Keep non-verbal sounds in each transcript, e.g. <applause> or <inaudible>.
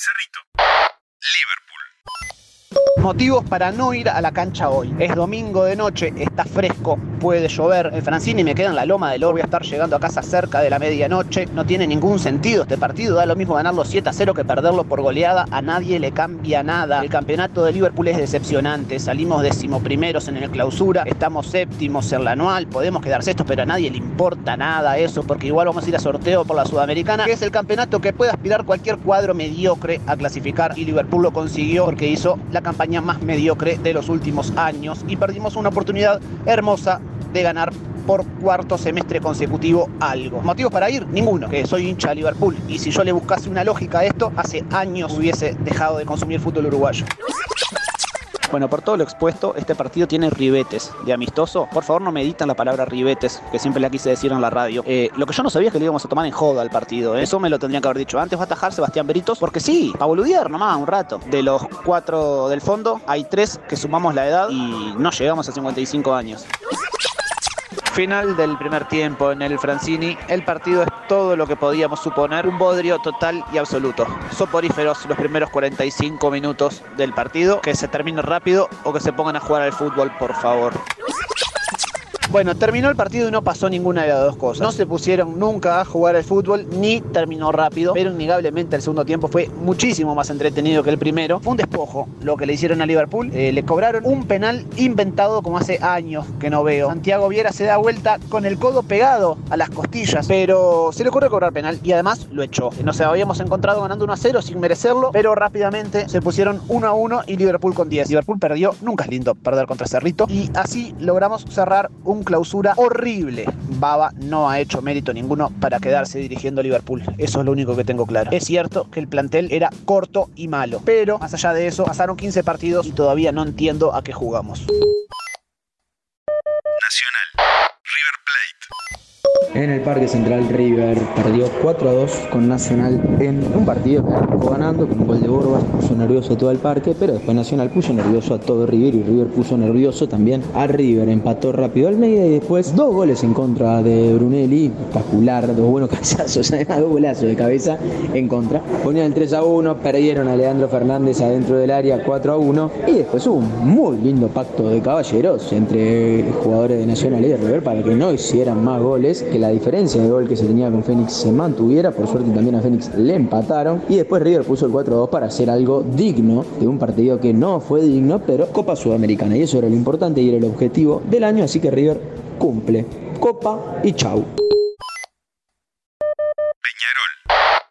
Cerrito. Liverpool. Motivos para no ir a la cancha hoy. Es domingo de noche, está fresco, puede llover. El Francini me queda en la loma del oro. Voy a estar llegando a casa cerca de la medianoche. No tiene ningún sentido este partido. Da lo mismo ganarlo 7 a 0 que perderlo por goleada. A nadie le cambia nada. El campeonato de Liverpool es decepcionante. Salimos decimoprimeros en el clausura. Estamos séptimos en la anual. Podemos quedar sextos, pero a nadie le importa nada eso. Porque igual vamos a ir a sorteo por la Sudamericana, es el campeonato que puede aspirar cualquier cuadro mediocre a clasificar. Y Liverpool lo consiguió porque hizo la campaña más mediocre de los últimos años y perdimos una oportunidad hermosa de ganar por cuarto semestre consecutivo algo. ¿Motivos para ir? Ninguno, que soy hincha de Liverpool y si yo le buscase una lógica a esto, hace años hubiese dejado de consumir fútbol uruguayo. Bueno, por todo lo expuesto, este partido tiene ribetes de amistoso. Por favor, no me editan la palabra ribetes, que siempre la quise decir en la radio. Eh, lo que yo no sabía es que le íbamos a tomar en joda al partido. ¿eh? Eso me lo tendrían que haber dicho antes. Va a atajar Sebastián Beritos, porque sí, a boludear nomás un rato. De los cuatro del fondo, hay tres que sumamos la edad y no llegamos a 55 años. Final del primer tiempo en el Francini. El partido es todo lo que podíamos suponer. Un bodrio total y absoluto. Soporíferos los primeros 45 minutos del partido. Que se termine rápido o que se pongan a jugar al fútbol, por favor. Bueno, terminó el partido y no pasó ninguna de las dos cosas. No se pusieron nunca a jugar al fútbol ni terminó rápido, pero innegablemente el segundo tiempo fue muchísimo más entretenido que el primero. Un despojo lo que le hicieron a Liverpool. Eh, le cobraron un penal inventado como hace años que no veo. Santiago Viera se da vuelta con el codo pegado a las costillas, pero se le ocurre cobrar penal y además lo echó. No sé, habíamos encontrado ganando 1 a 0 sin merecerlo, pero rápidamente se pusieron 1 a 1 y Liverpool con 10. Liverpool perdió, nunca es lindo perder contra Cerrito y así logramos cerrar un clausura horrible. Baba no ha hecho mérito ninguno para quedarse dirigiendo a Liverpool. Eso es lo único que tengo claro. Es cierto que el plantel era corto y malo, pero más allá de eso, pasaron 15 partidos y todavía no entiendo a qué jugamos. En el Parque Central River perdió 4 a 2 con Nacional en un partido que arrancó ganando con un gol de Borba, puso nervioso todo el parque, pero después Nacional puso nervioso a todo River y River puso nervioso también a River, empató rápido al medio y después dos goles en contra de Brunelli, espectacular, dos buenos <laughs> cabezazos, además dos golazos de cabeza en contra. Ponían el 3 a 1, perdieron a Leandro Fernández adentro del área 4 a 1 y después hubo un muy lindo pacto de caballeros entre jugadores de Nacional y de River para que no hicieran más goles que la diferencia de gol que se tenía con Fénix se mantuviera. Por suerte también a Fénix le empataron. Y después River puso el 4-2 para hacer algo digno de un partido que no fue digno, pero Copa Sudamericana. Y eso era lo importante y era el objetivo del año. Así que River cumple. Copa y chau. Peñarol.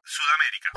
Sudamérica.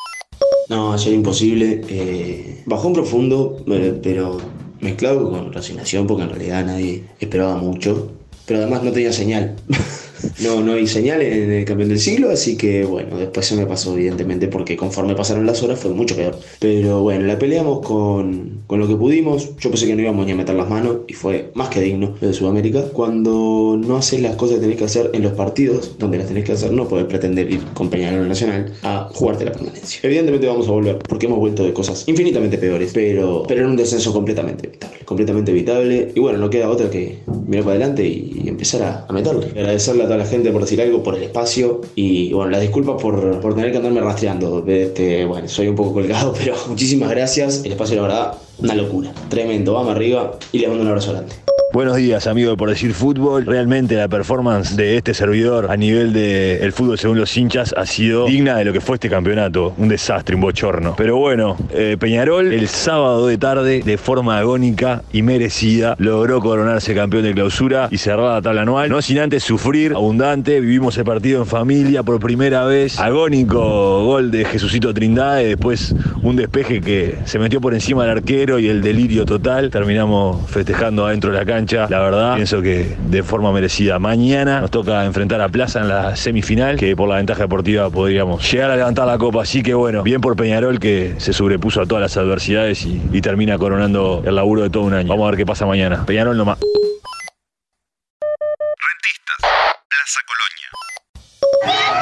No, ayer imposible. Eh, bajón profundo, eh, pero mezclado con resignación, porque en realidad nadie esperaba mucho. Pero además no tenía señal. <laughs> no, no hay señal en el campeón del siglo, así que bueno, después se me pasó, evidentemente, porque conforme pasaron las horas fue mucho peor. Pero bueno, la peleamos con, con lo que pudimos. Yo pensé que no íbamos ni a meter las manos y fue más que digno de Sudamérica. Cuando no haces las cosas que tenés que hacer en los partidos donde las tenés que hacer, no podés pretender ir con Peñarol Nacional a jugarte la permanencia. Evidentemente vamos a volver, porque hemos vuelto de cosas infinitamente peores, pero, pero en un descenso completamente evitable. Completamente evitable. Y bueno, no queda otra que mirar para adelante y empezar a, a meterle. Agradecerle a toda la gente por decir algo, por el espacio y bueno, las disculpas por, por tener que andarme rastreando. Este, bueno, soy un poco colgado, <laughs> pero muchísimas gracias. El espacio, la verdad, una locura. Tremendo, vamos arriba y les mando un abrazo grande. Buenos días, amigo de Por Decir Fútbol. Realmente la performance de este servidor a nivel del fútbol según los hinchas ha sido digna de lo que fue este campeonato. Un desastre, un bochorno. Pero bueno, eh, Peñarol el sábado de tarde, de forma agónica y merecida, logró coronarse campeón de clausura y cerrar la tabla anual. No sin antes sufrir abundante. Vivimos el partido en familia por primera vez. Agónico gol de Jesucito Trindade. Después un despeje que se metió por encima del arquero y el delirio total. Terminamos festejando adentro de la cancha la verdad, pienso que de forma merecida. Mañana nos toca enfrentar a Plaza en la semifinal, que por la ventaja deportiva podríamos llegar a levantar la copa. Así que bueno, bien por Peñarol que se sobrepuso a todas las adversidades y, y termina coronando el laburo de todo un año. Vamos a ver qué pasa mañana. Peñarol nomás.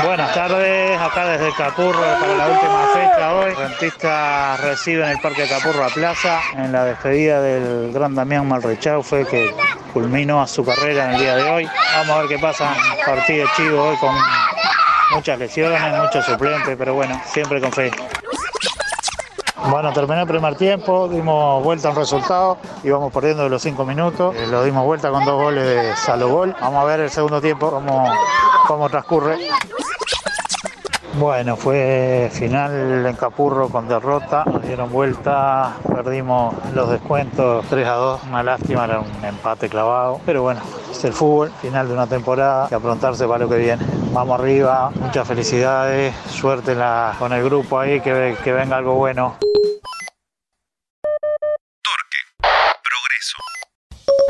Buenas tardes, acá desde Capurro para la última fecha hoy. Rentistas reciben el Parque Capurro a Plaza en la despedida del gran Damián Malrechau fue que culminó a su carrera en el día de hoy. Vamos a ver qué pasa, partido chivo hoy con muchas lesiones, muchos suplentes, pero bueno, siempre con fe. Bueno, terminé el primer tiempo, dimos vuelta a un resultado, íbamos perdiendo los cinco minutos, eh, lo dimos vuelta con dos goles de Salogol. Vamos a ver el segundo tiempo cómo, cómo transcurre. Bueno, fue final en Capurro con derrota, nos dieron vuelta, perdimos los descuentos 3 a 2, una lástima, era un empate clavado, pero bueno, es el fútbol, final de una temporada y aprontarse para lo que viene. Vamos arriba, muchas felicidades, suerte en la- con el grupo ahí, que, que venga algo bueno.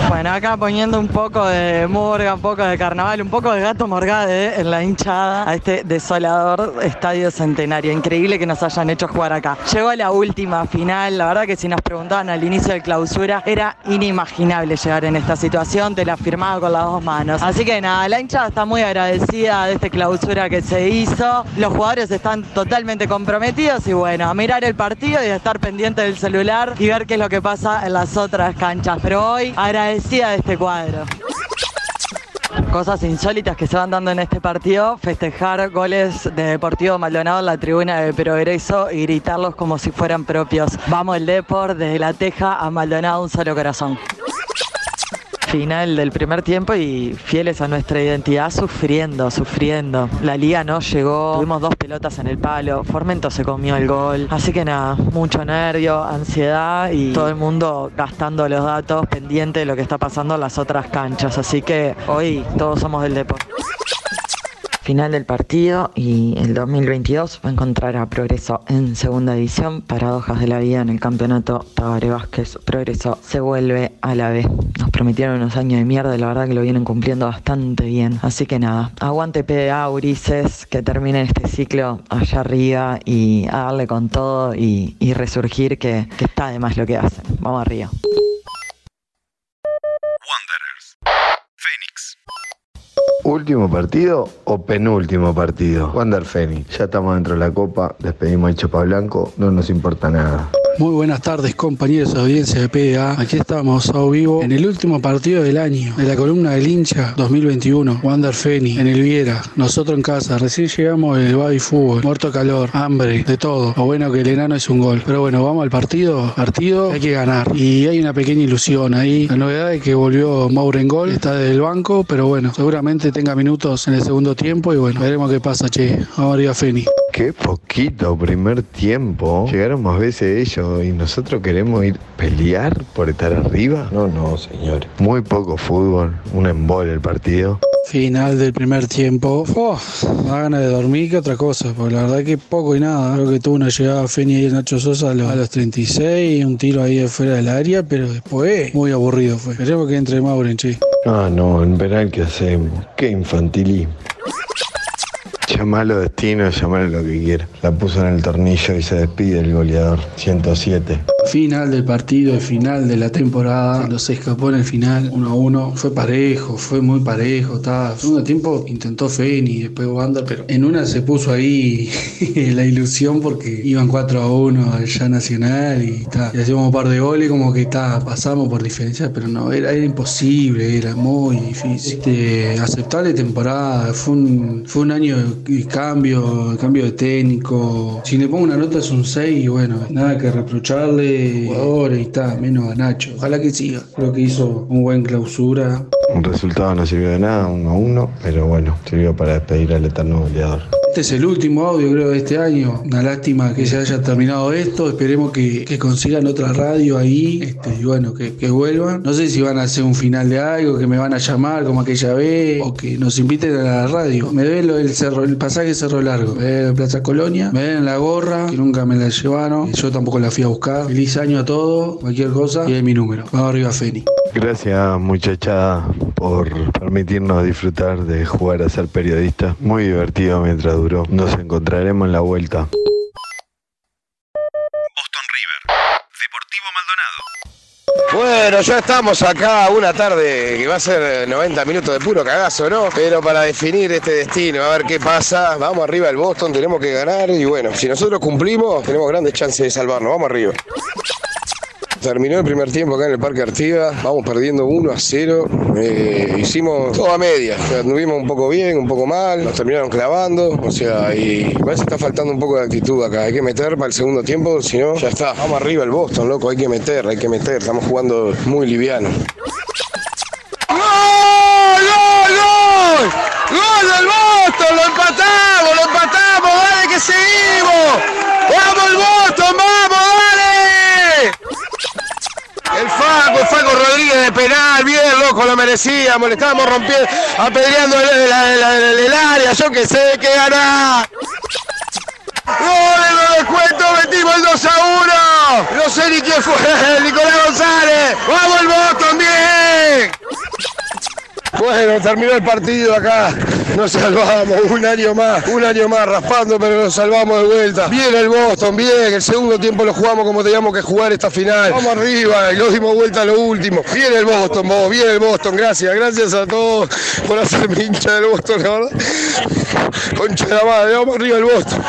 Bueno, acá poniendo un poco de murga, un poco de carnaval, un poco de gato morgade en la hinchada a este desolador estadio centenario. Increíble que nos hayan hecho jugar acá. Llegó la última final, la verdad que si nos preguntaban al inicio de clausura, era inimaginable llegar en esta situación, te la firmaba con las dos manos. Así que nada, la hinchada está muy agradecida de esta clausura que se hizo. Los jugadores están totalmente comprometidos y bueno, a mirar el partido y a estar pendiente del celular y ver qué es lo que pasa en las otras canchas. Pero hoy agradecida de este cuadro. Cosas insólitas que se van dando en este partido, festejar goles de Deportivo Maldonado en la tribuna de Progreso y gritarlos como si fueran propios. Vamos el Depor desde la Teja a Maldonado, un solo corazón. Final del primer tiempo y fieles a nuestra identidad, sufriendo, sufriendo. La liga no llegó, tuvimos dos pelotas en el palo, Formento se comió el gol. Así que nada, mucho nervio, ansiedad y todo el mundo gastando los datos pendiente de lo que está pasando en las otras canchas. Así que hoy todos somos del deporte. Final del partido y el 2022 va a encontrar a Progreso en segunda división. Paradojas de la vida en el campeonato Tabaré Vázquez. Progreso se vuelve a la B. prometieron unos años de mierda y la verdad que lo vienen cumpliendo bastante bien. Así que nada, aguante PDA, Urises, que terminen este ciclo allá arriba y a darle con todo y, y resurgir que, que está de más lo que hacen. Vamos arriba. ¿Último partido o penúltimo partido? Wander Fénix. Ya estamos dentro de la copa, despedimos a Chopa Blanco, no nos importa nada. Muy buenas tardes compañeros de audiencia de PDA. Aquí estamos a vivo en el último partido del año de la columna del hincha 2021. Wander Feni en el Viera. Nosotros en casa. Recién llegamos del baby fútbol. Muerto calor, hambre, de todo. Lo bueno que el enano es un gol. Pero bueno, vamos al partido. Partido hay que ganar. Y hay una pequeña ilusión ahí. La novedad es que volvió Mauro en gol. Está del banco, pero bueno, seguramente tenga minutos en el segundo tiempo. Y bueno, veremos qué pasa, che. Vamos arriba Feni. Qué poquito primer tiempo. Llegaron más veces ellos y nosotros queremos ir pelear por estar arriba. No, no, señores. Muy poco fútbol, un embole el partido. Final del primer tiempo. Oh, más ganas de dormir que otra cosa, porque la verdad que poco y nada. Creo que tuvo una llegada Feni y Nacho Sosa a los, a los 36, un tiro ahí de fuera del área, pero después muy aburrido fue. Esperemos que entre Mauren, che. Ah, no, en penal que hacemos. Qué infantilismo. Llamalo destino, llamalo lo que quiera. La puso en el tornillo y se despide el goleador. 107. Final del partido, el final de la temporada. Se escapó en el final, 1 a 1. Fue parejo, fue muy parejo. Estaba. Segundo tiempo intentó Feni, después Wander, pero en una se puso ahí <laughs> la ilusión porque iban 4 a 1 allá Nacional y, ta, hacíamos un par de goles, como que ta, pasamos por diferencia, pero no, era, era imposible, era muy difícil. Este, aceptable temporada, fue un año de cambio, cambio de técnico. Si le pongo una nota es un 6 y bueno, nada que reprocharle, jugadores y tal, menos a Nacho. Ojalá que siga. Creo que hizo un buen clausura. Un resultado no sirvió de nada, 1 a 1, pero bueno, sirvió para despedir al eterno goleador. Este es el último audio, creo, de este año. Una lástima que se haya terminado esto. Esperemos que, consigan otra radio ahí. Este, y bueno, que, vuelvan. No sé si van a hacer un final de algo, que me van a llamar como aquella vez, o que nos inviten a la radio. Me ven del cerro, el pasaje Cerro Largo, me ven en Plaza Colonia, me ven en la gorra, que nunca me la llevaron. Yo tampoco la fui a buscar. Feliz año a todos, cualquier cosa. Y es mi número. Vamos arriba, Feni. Gracias muchachada por permitirnos disfrutar de jugar a ser periodista. Muy divertido mientras duró. Nos encontraremos en la vuelta. Bueno, ya estamos acá una tarde que va a ser 90 minutos de puro cagazo, ¿no? Pero para definir este destino, a ver qué pasa. Vamos arriba al Boston, tenemos que ganar y bueno, si nosotros cumplimos, tenemos grandes chances de salvarnos. Vamos arriba. Terminó el primer tiempo acá en el Parque Artigas, vamos perdiendo 1 a 0. Eh, hicimos todo a media, anduvimos un poco bien, un poco mal, nos terminaron clavando, o sea, y parece que está faltando un poco de actitud acá. Hay que meter para el segundo tiempo, si no, ya está. Vamos arriba el Boston, loco, hay que meter, hay que meter. Estamos jugando muy liviano. ¡Gol, gol, gol! ¡Gol del Boston! ¡Lo empatamos, lo empatamos! ¡Dale que seguimos! ¡Vamos el Boston, vamos! El Faco, el Faco Rodríguez de penal, bien loco, lo merecíamos, le estábamos rompiendo, apedreando el, área, yo que sé que ganar. ¡Gol en los descuentos! ¡Metimos el 2 a 1! No sé ni quién fue, <laughs> Nicolás González. ¡Vamos el Boston, bien! Bueno, terminó el partido acá. Nos salvamos un año más, un año más raspando, pero nos salvamos de vuelta. Bien el Boston, bien. El segundo tiempo lo jugamos como teníamos que jugar esta final. Vamos arriba y lo dimos vuelta a lo último. Bien el Boston, vos, bien el Boston. Gracias, gracias a todos por hacerme hincha del Boston, la verdad. Concha de la madre, vamos arriba el Boston.